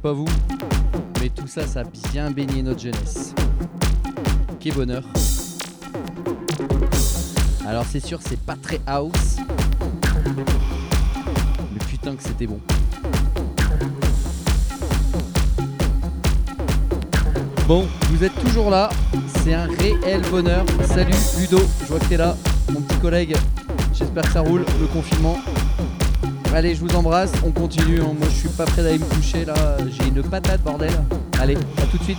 Pas vous, mais tout ça, ça a bien baigné notre jeunesse. Quel bonheur. Alors c'est sûr, c'est pas très house, mais putain que c'était bon. Bon, vous êtes toujours là, c'est un réel bonheur. Salut Ludo, je vois que t'es là, mon petit collègue. J'espère que ça roule, le confinement. Allez, je vous embrasse, on continue. Hein. Moi, je suis pas prêt d'aller me coucher là. J'ai une patate, bordel. Allez, à tout de suite.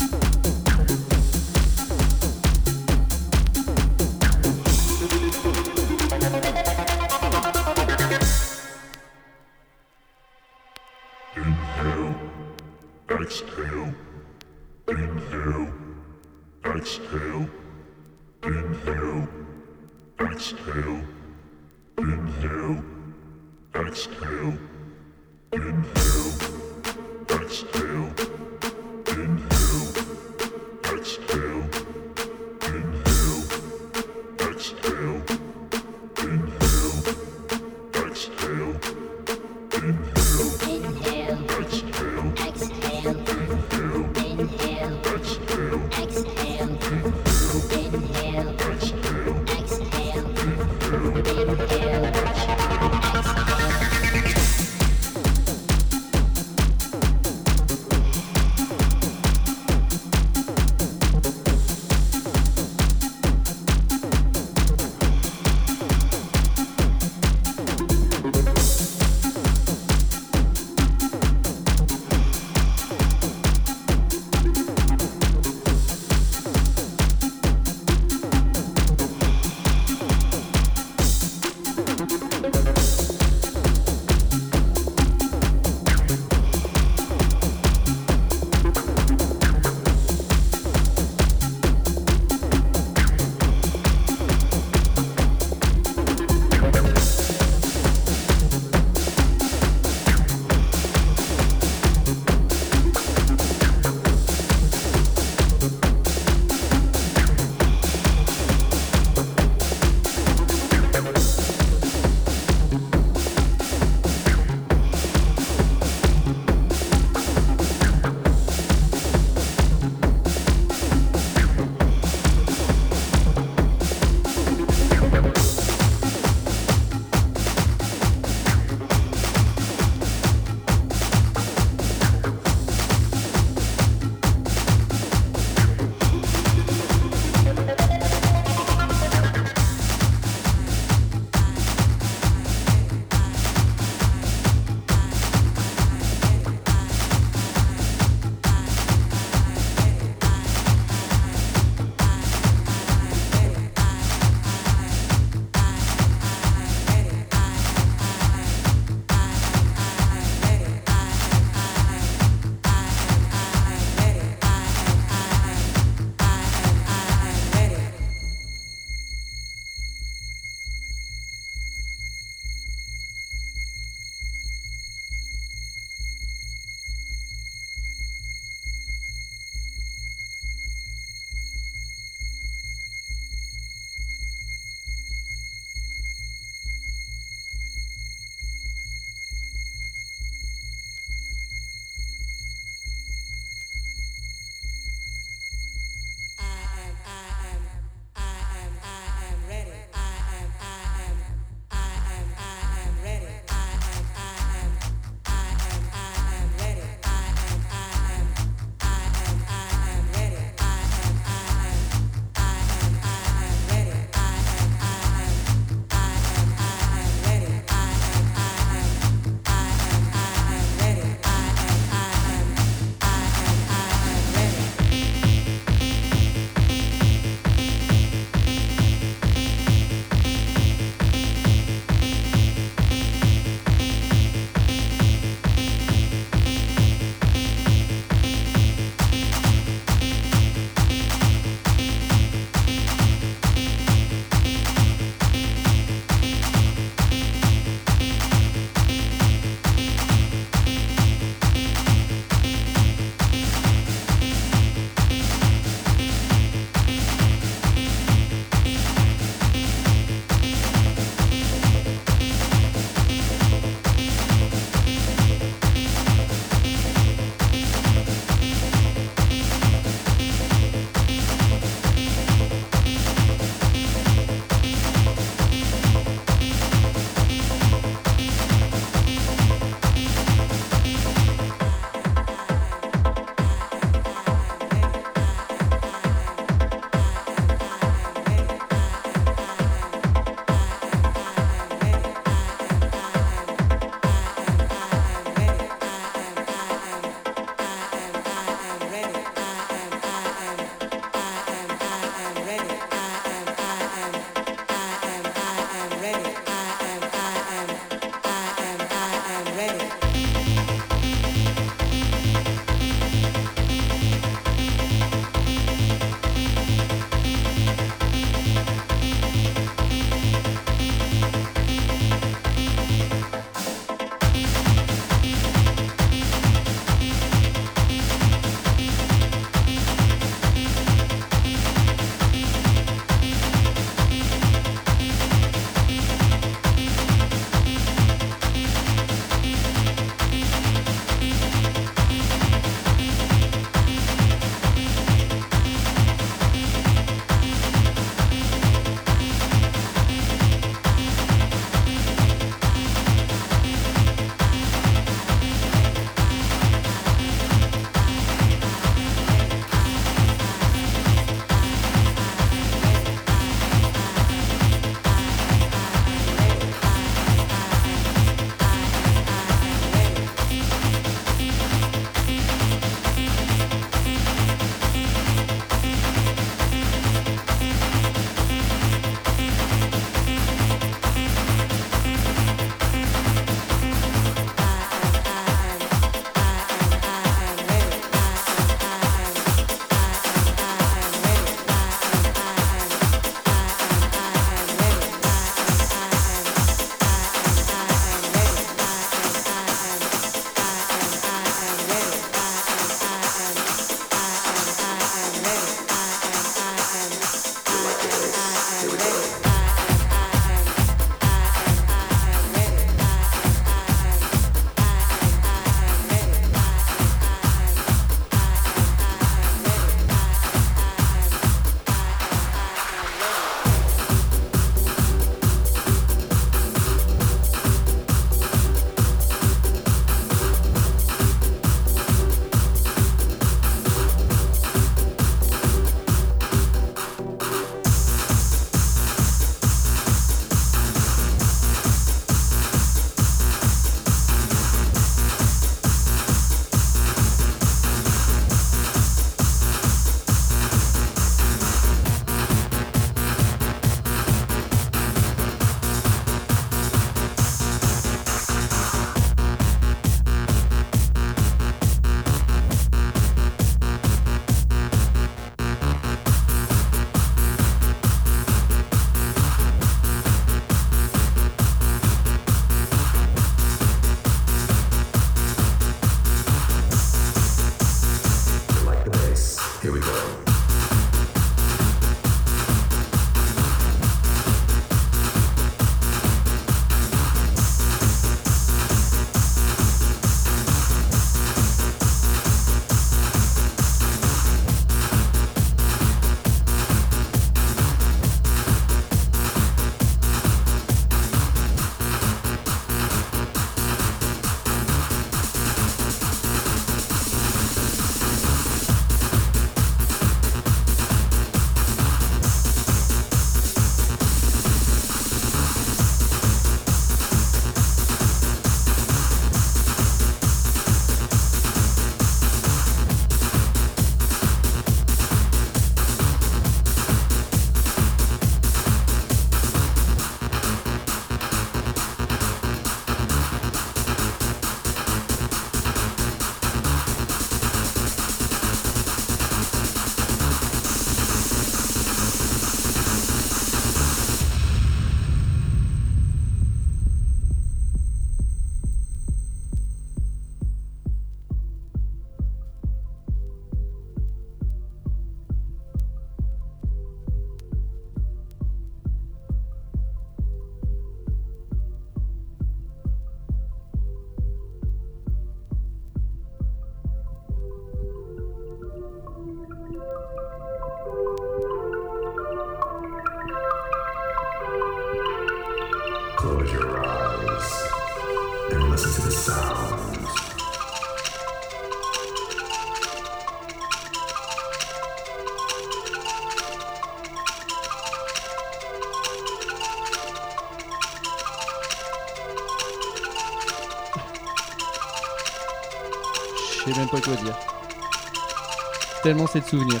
Tellement c'est de souvenirs.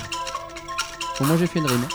Bon, moi j'ai fait une rime.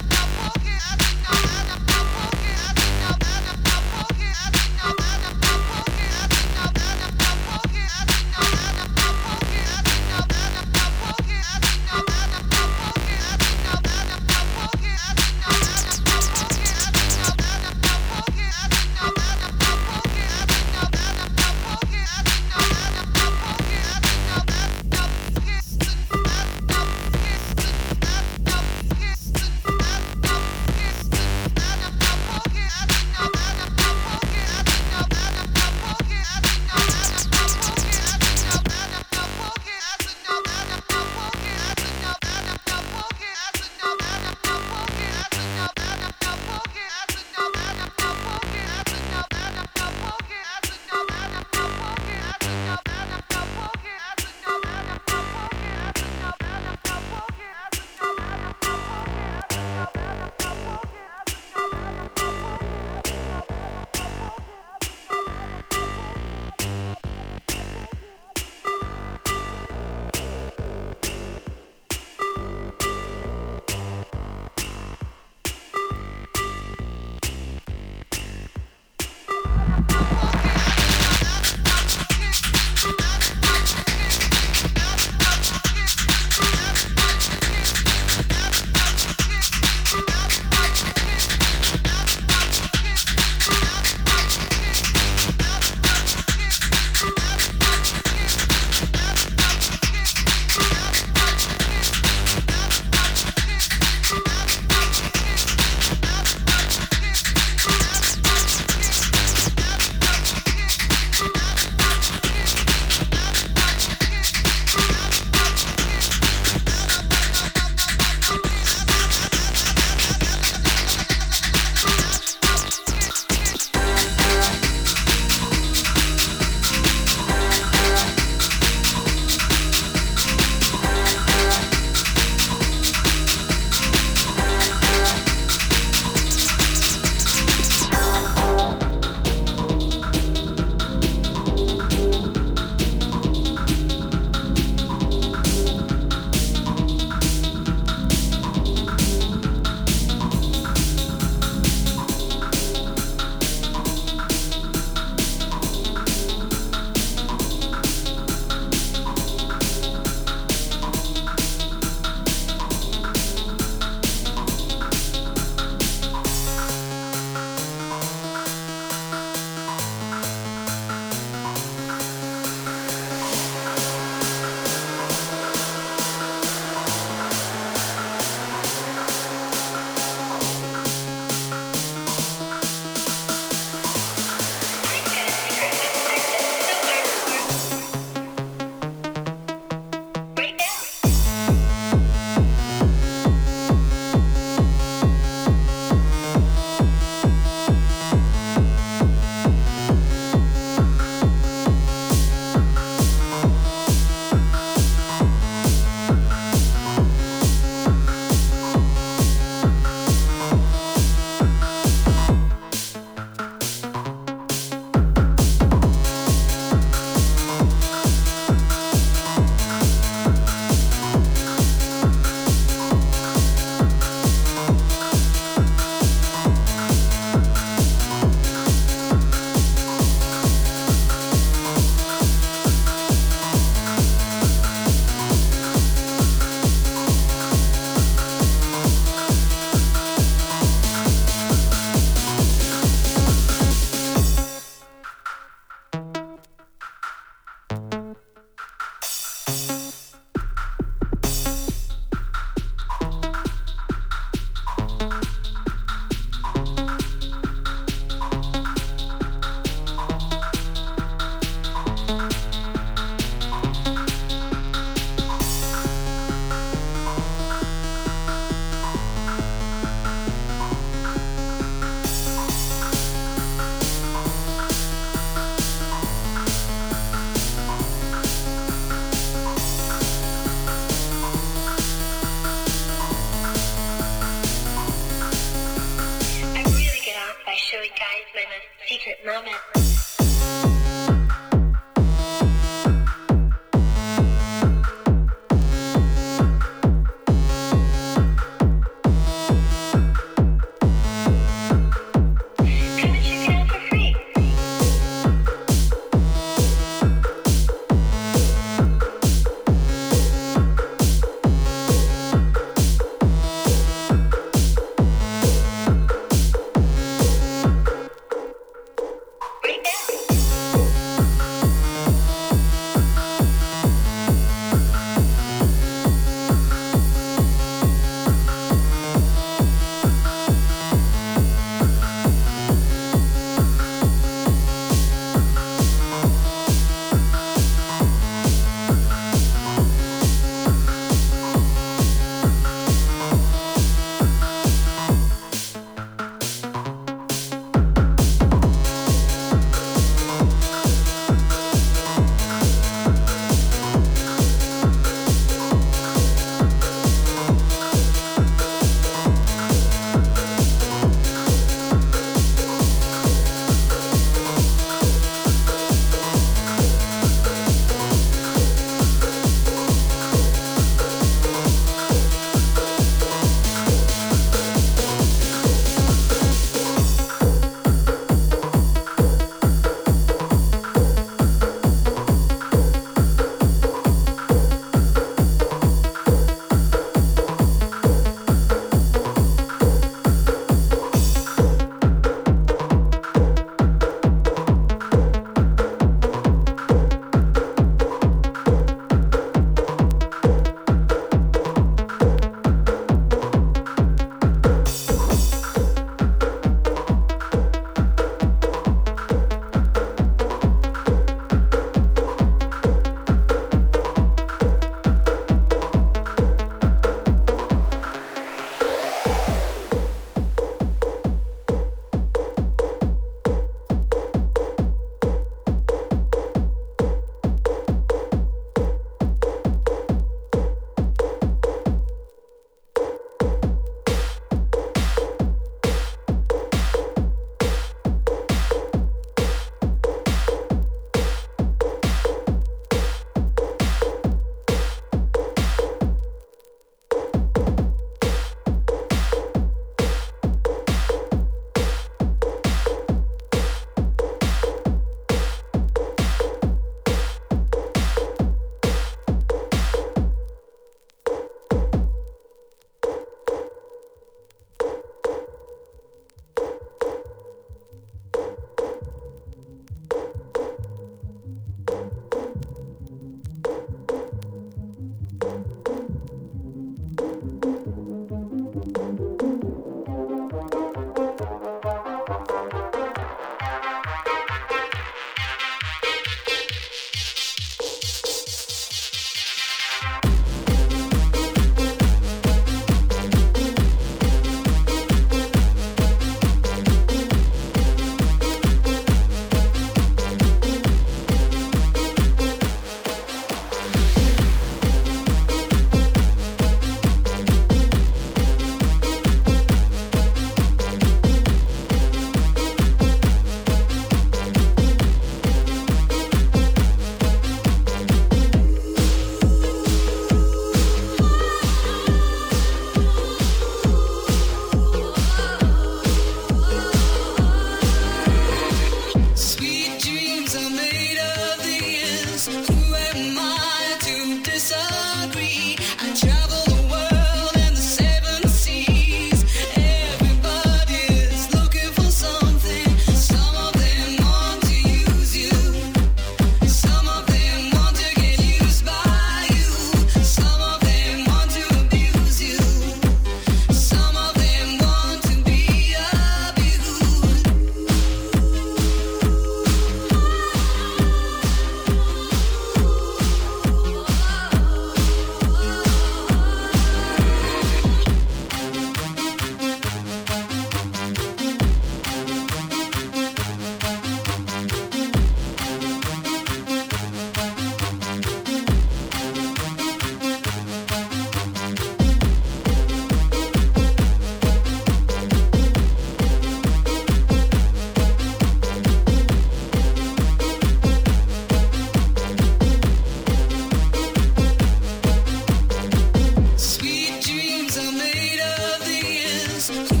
Christmas.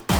Thank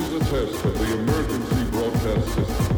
is a test of the emergency broadcast system.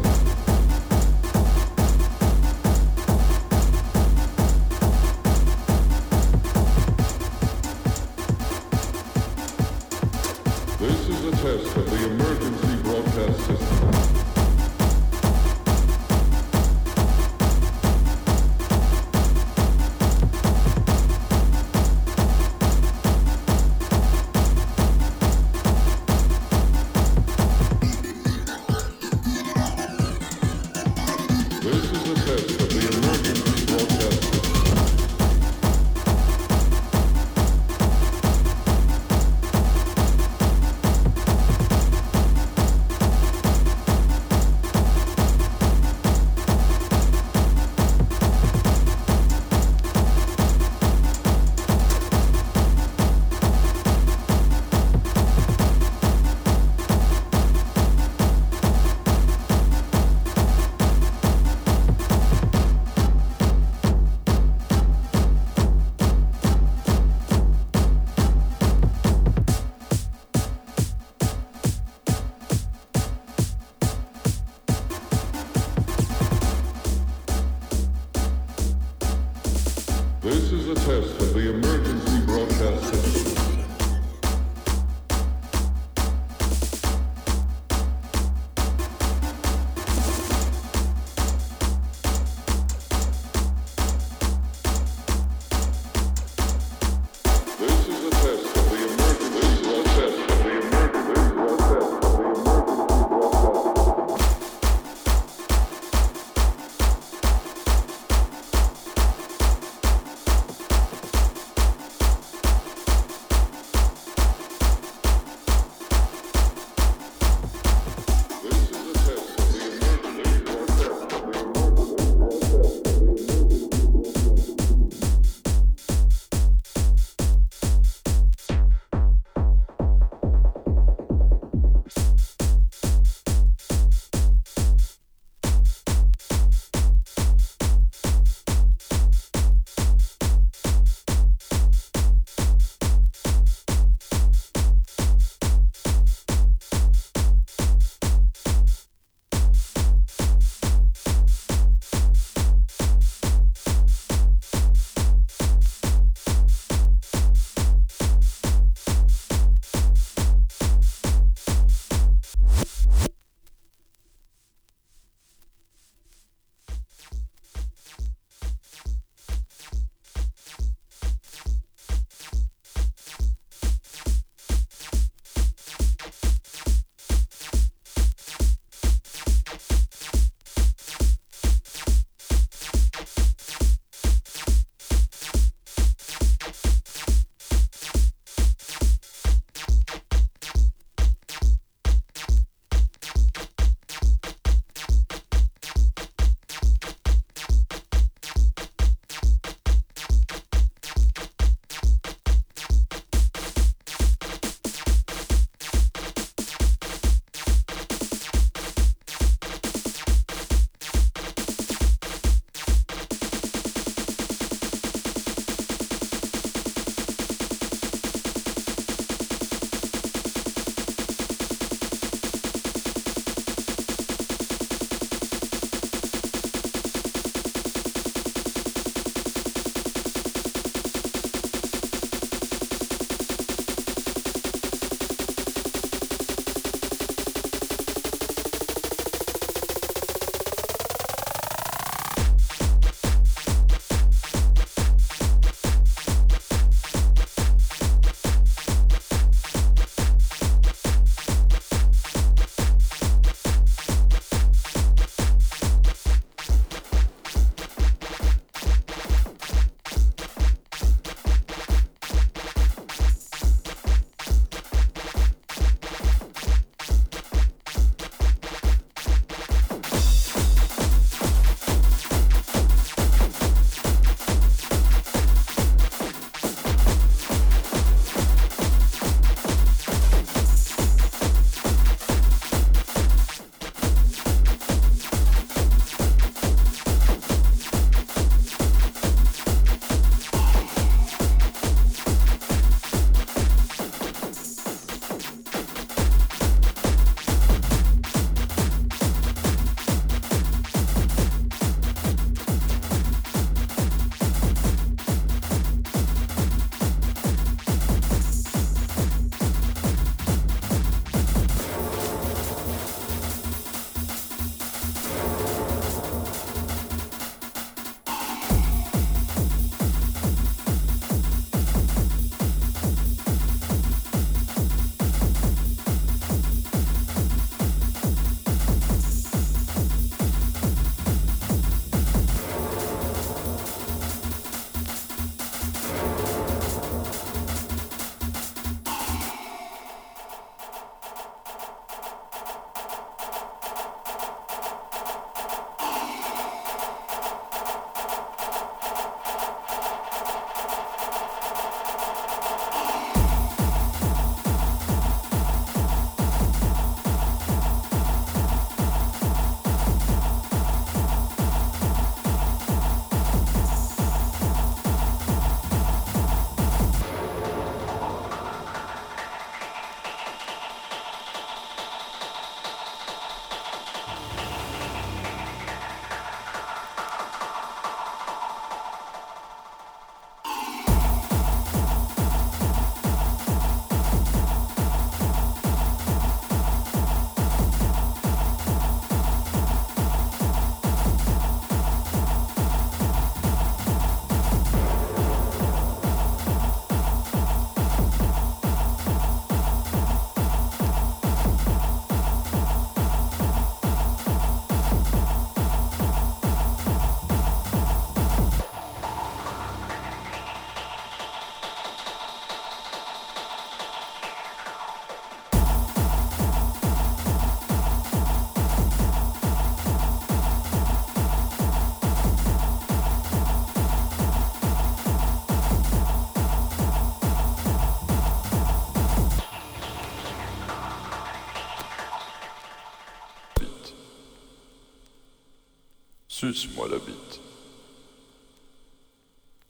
Suce-moi la bite.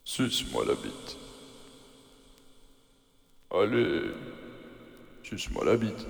Suce-moi la bite. Allez, suce-moi la bite.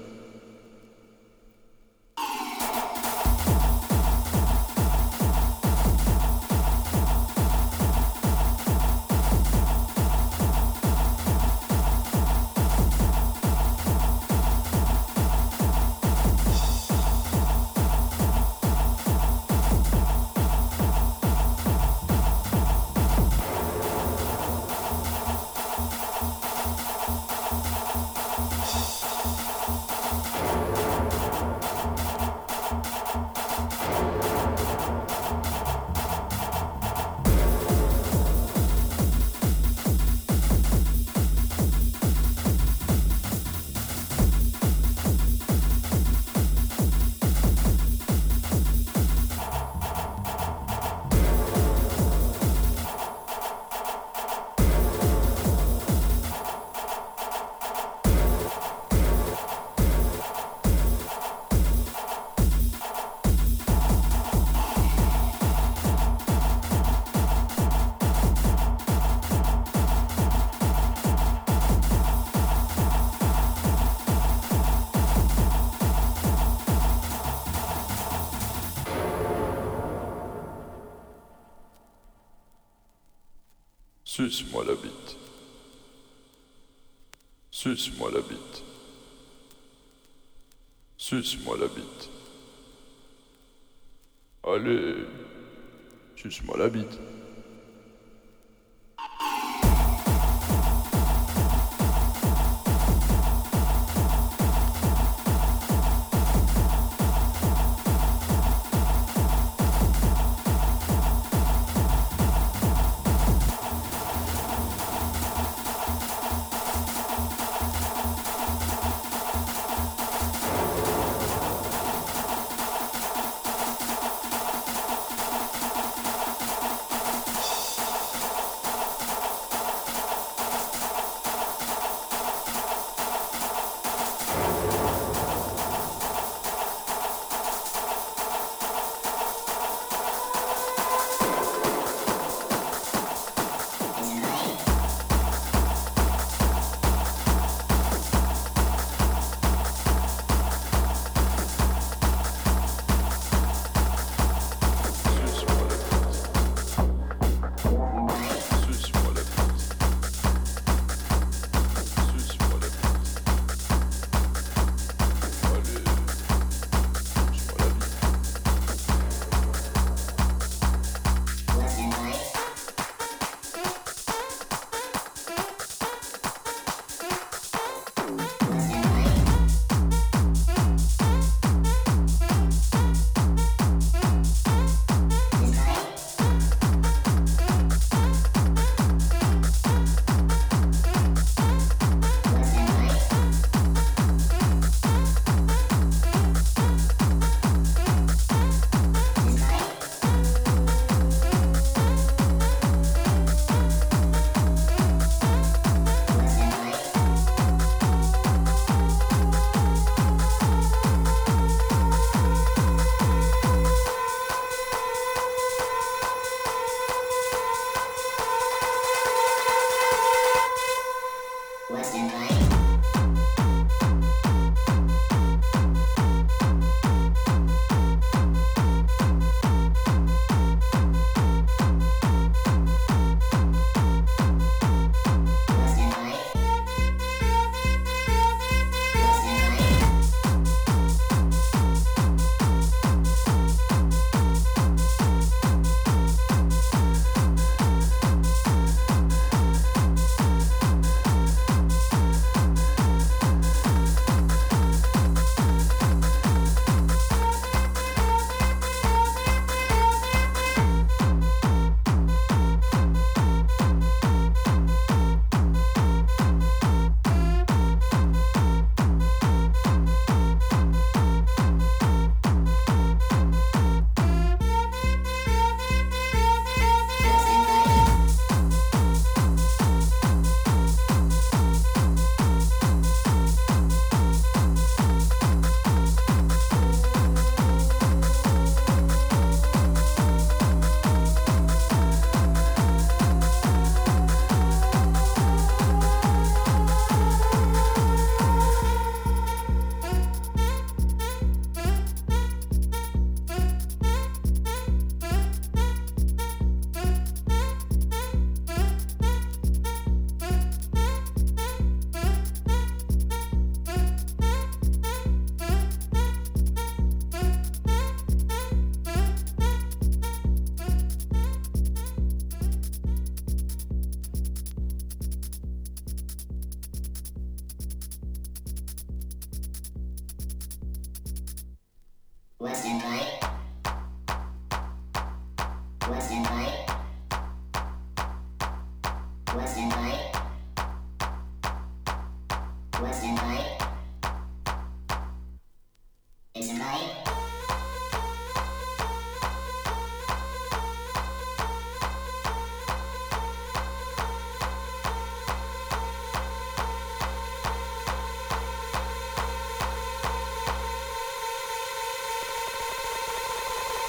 Suce-moi la bite. Suce-moi la bite. Suce-moi la bite. Allez, suce-moi la bite.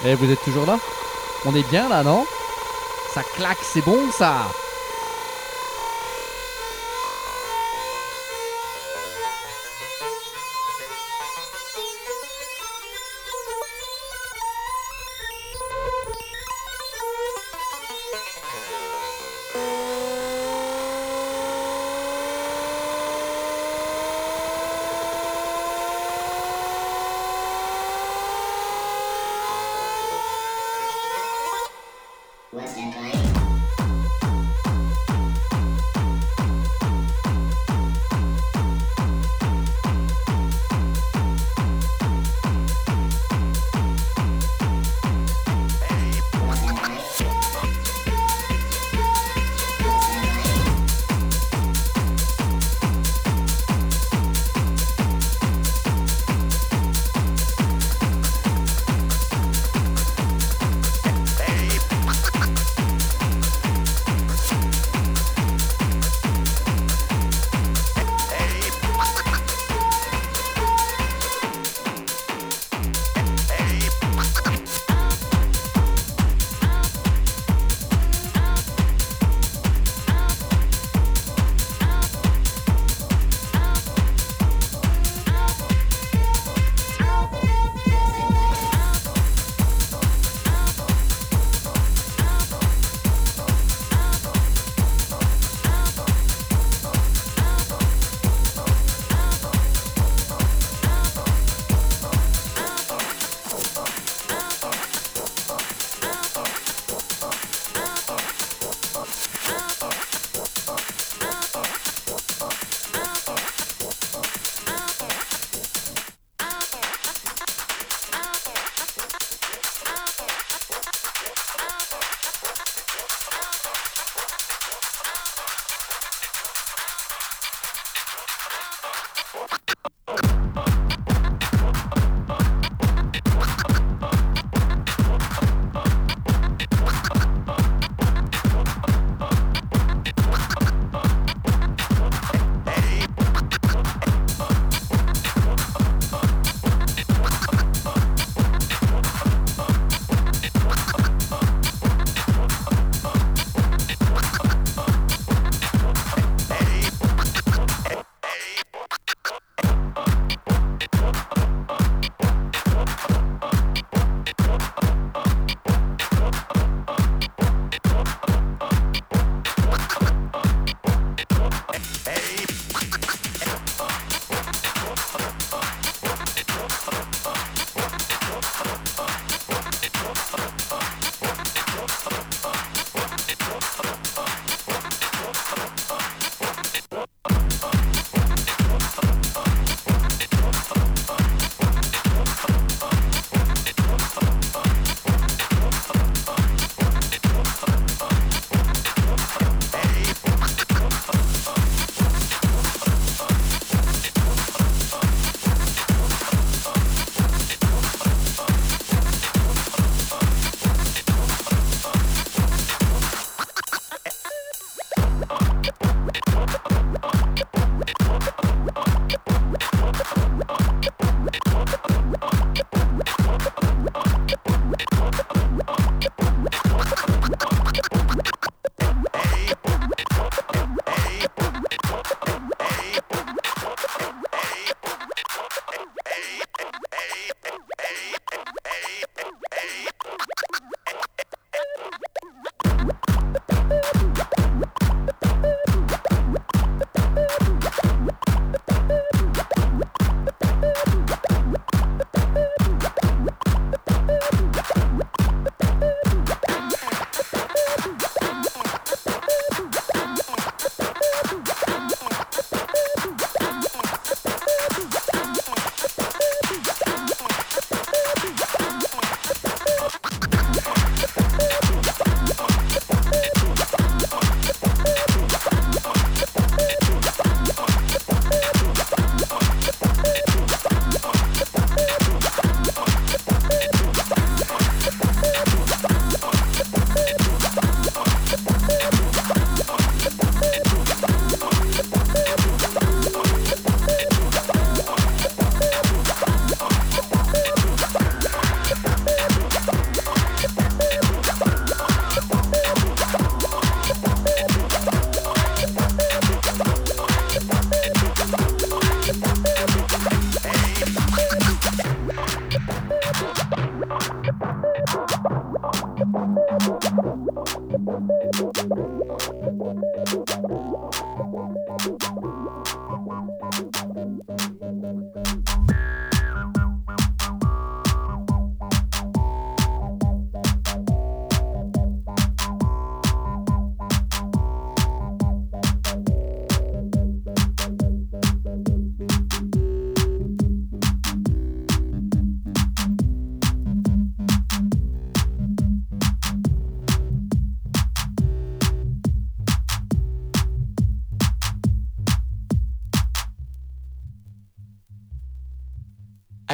Eh, vous êtes toujours là? On est bien là, non? Ça claque, c'est bon ça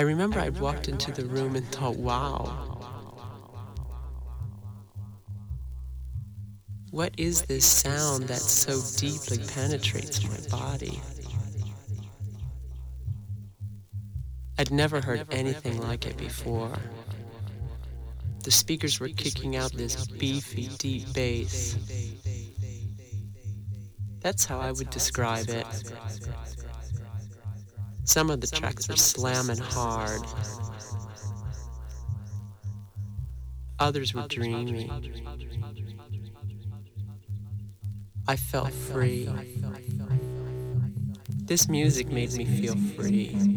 I remember I walked into the room and thought, wow. What is this sound that so deeply penetrates my body? I'd never heard anything like it before. The speakers were kicking out this beefy, deep bass. That's how I would describe it. Some of the tracks were slamming hard. Others were dreamy. I felt free. This music made me feel free. Free.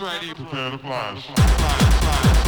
Ready, prepare to fly. Campus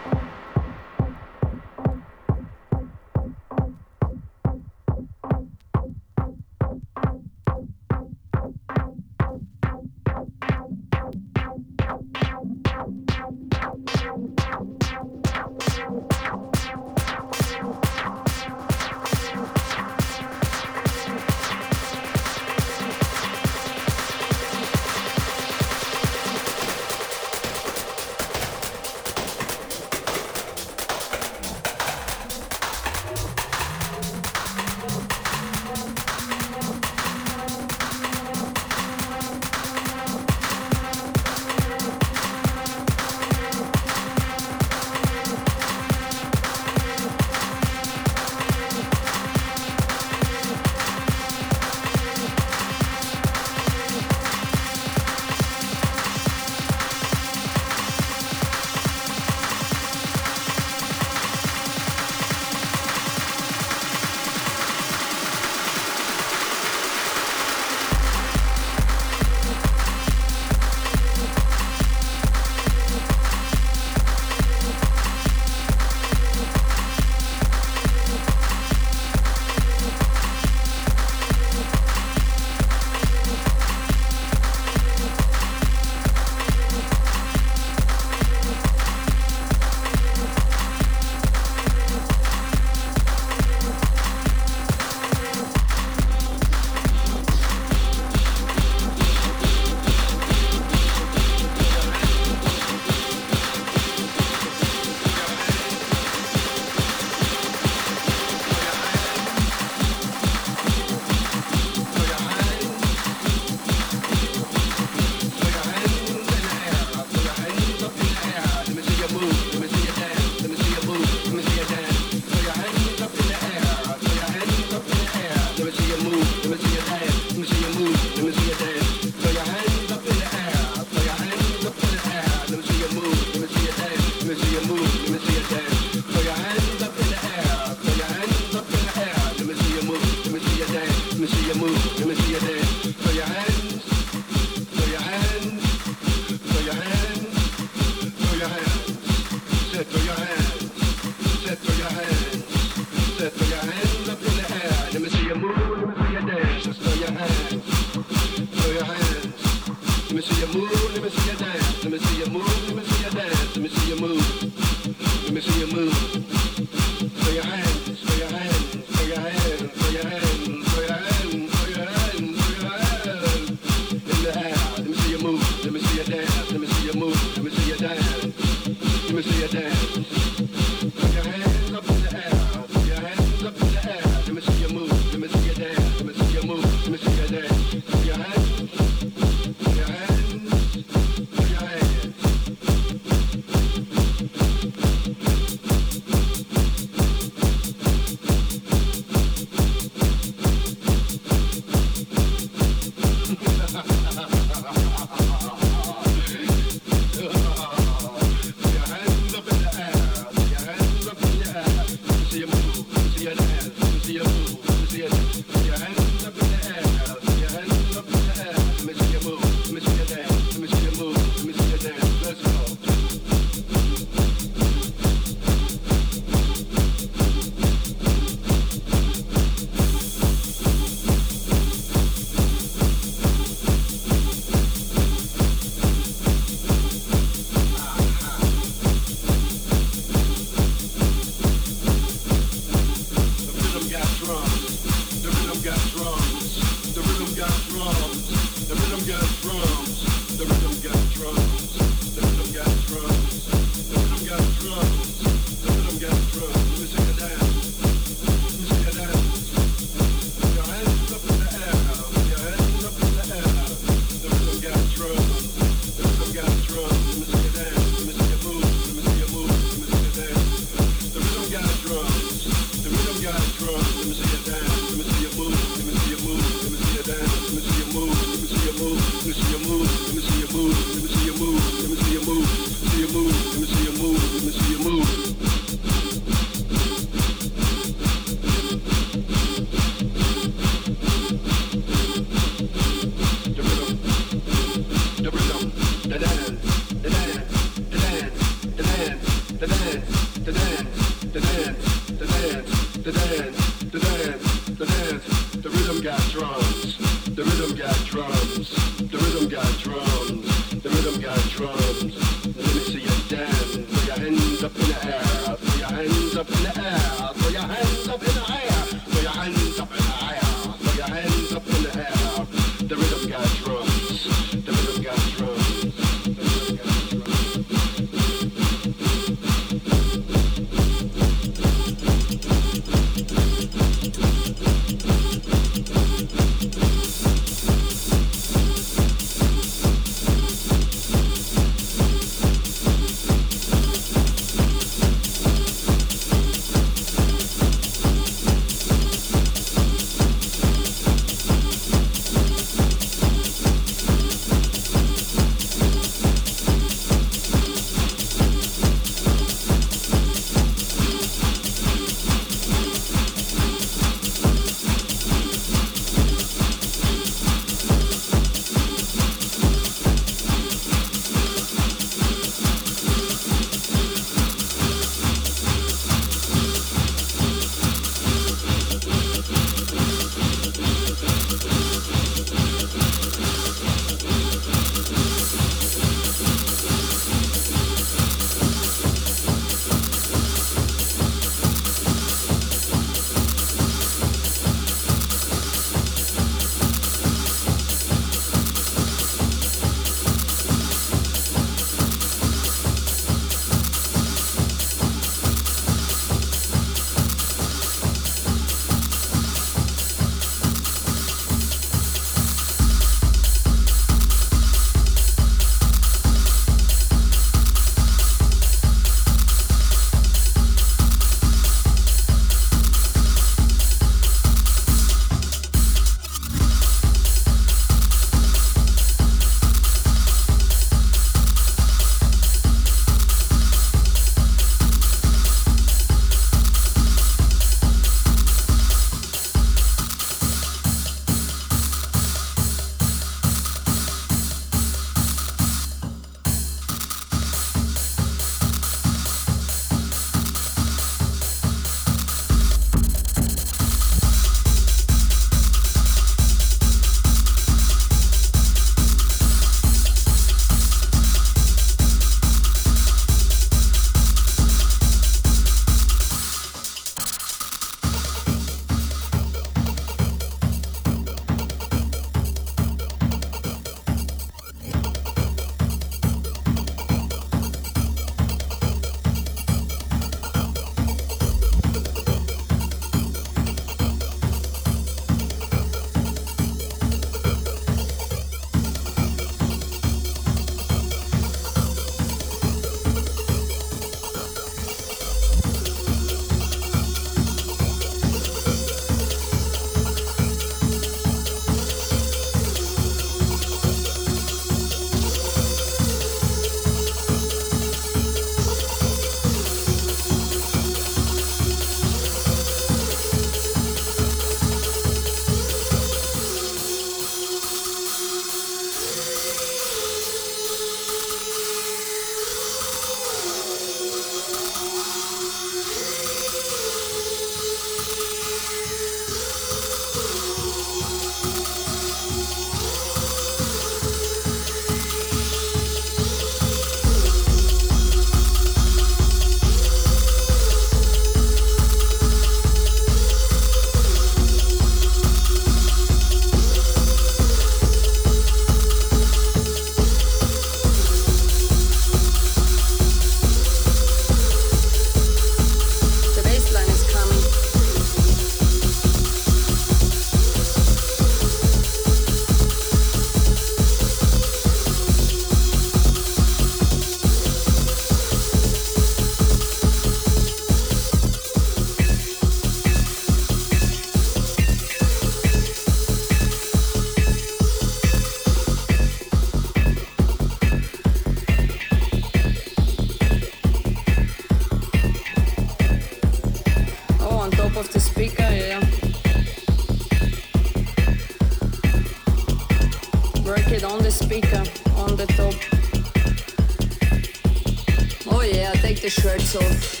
Off.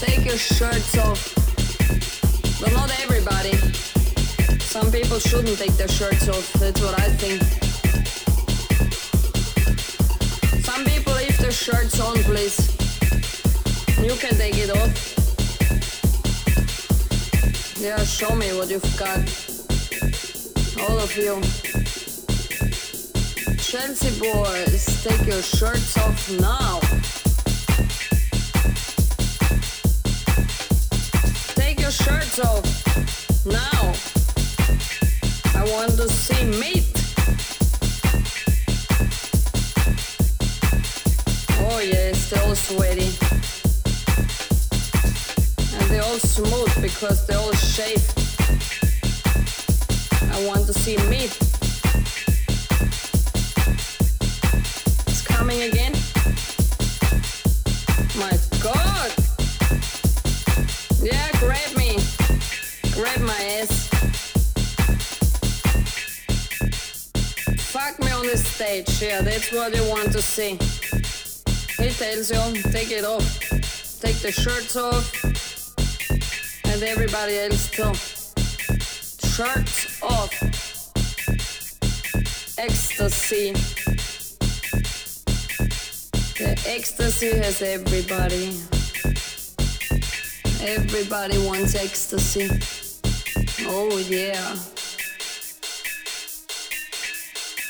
Take your shirts off. But not everybody. Some people shouldn't take their shirts off. That's what I think. Some people leave their shirts on, please. You can take it off. Yeah, show me what you've got. All of you. Chelsea boys, take your shirts off now. Off now. I want to see meat. Oh yes, they're all sweaty. And they're all smooth because they're all shaved. Stage, yeah, that's what you want to see. He tells you, take it off. Take the shirts off. And everybody else too. Shirts off. Ecstasy. The ecstasy has everybody. Everybody wants ecstasy. Oh yeah.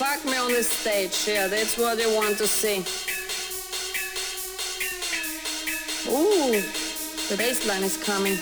Fuck me on the stage, yeah, that's what you want to see. Ooh, the bass line is coming.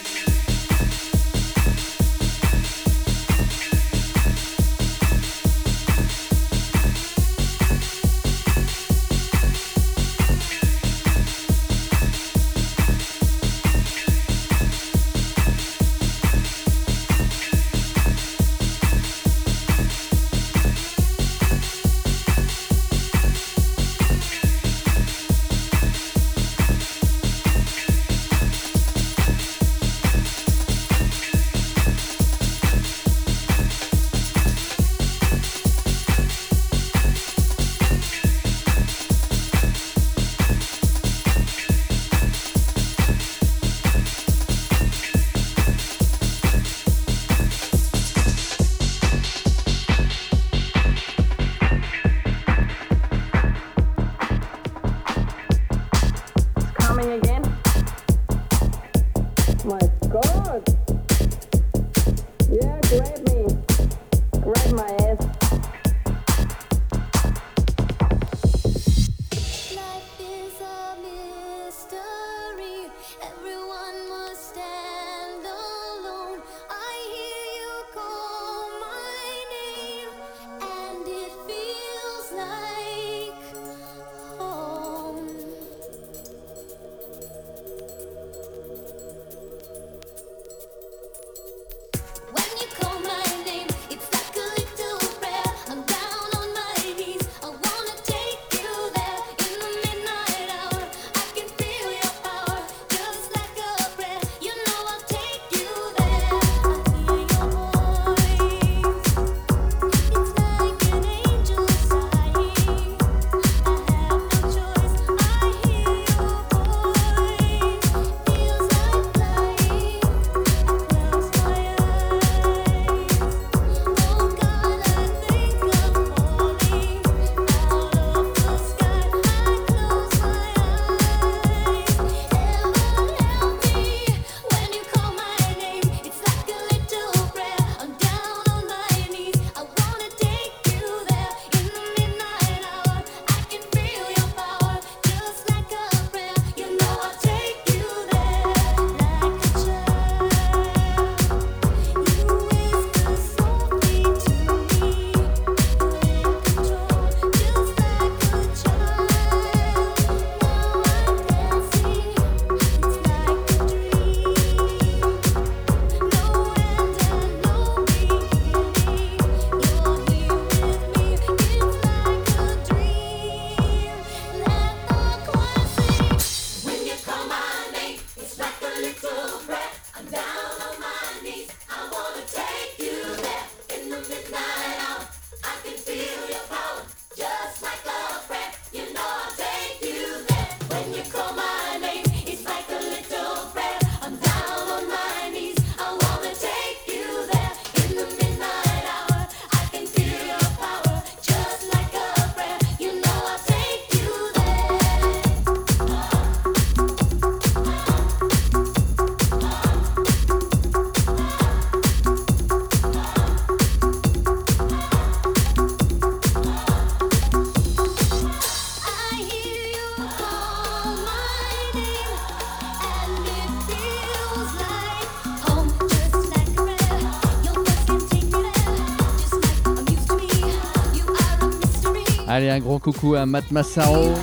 Allez, un grand coucou à Matt Massaro,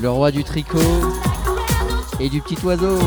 le roi du tricot et du petit oiseau.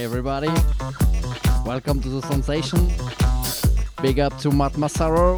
Everybody, welcome to the sensation. Big up to Matt Massaro.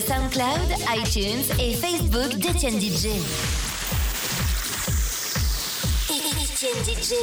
SoundCloud, iTunes et Facebook d'Etienne DJ. Etienne DJ.